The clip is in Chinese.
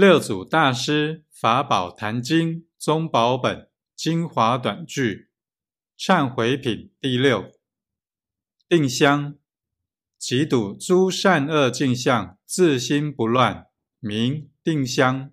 六祖大师法宝坛经宗宝本精华短句忏悔品第六定香，即睹诸善恶镜像，自心不乱，名定香。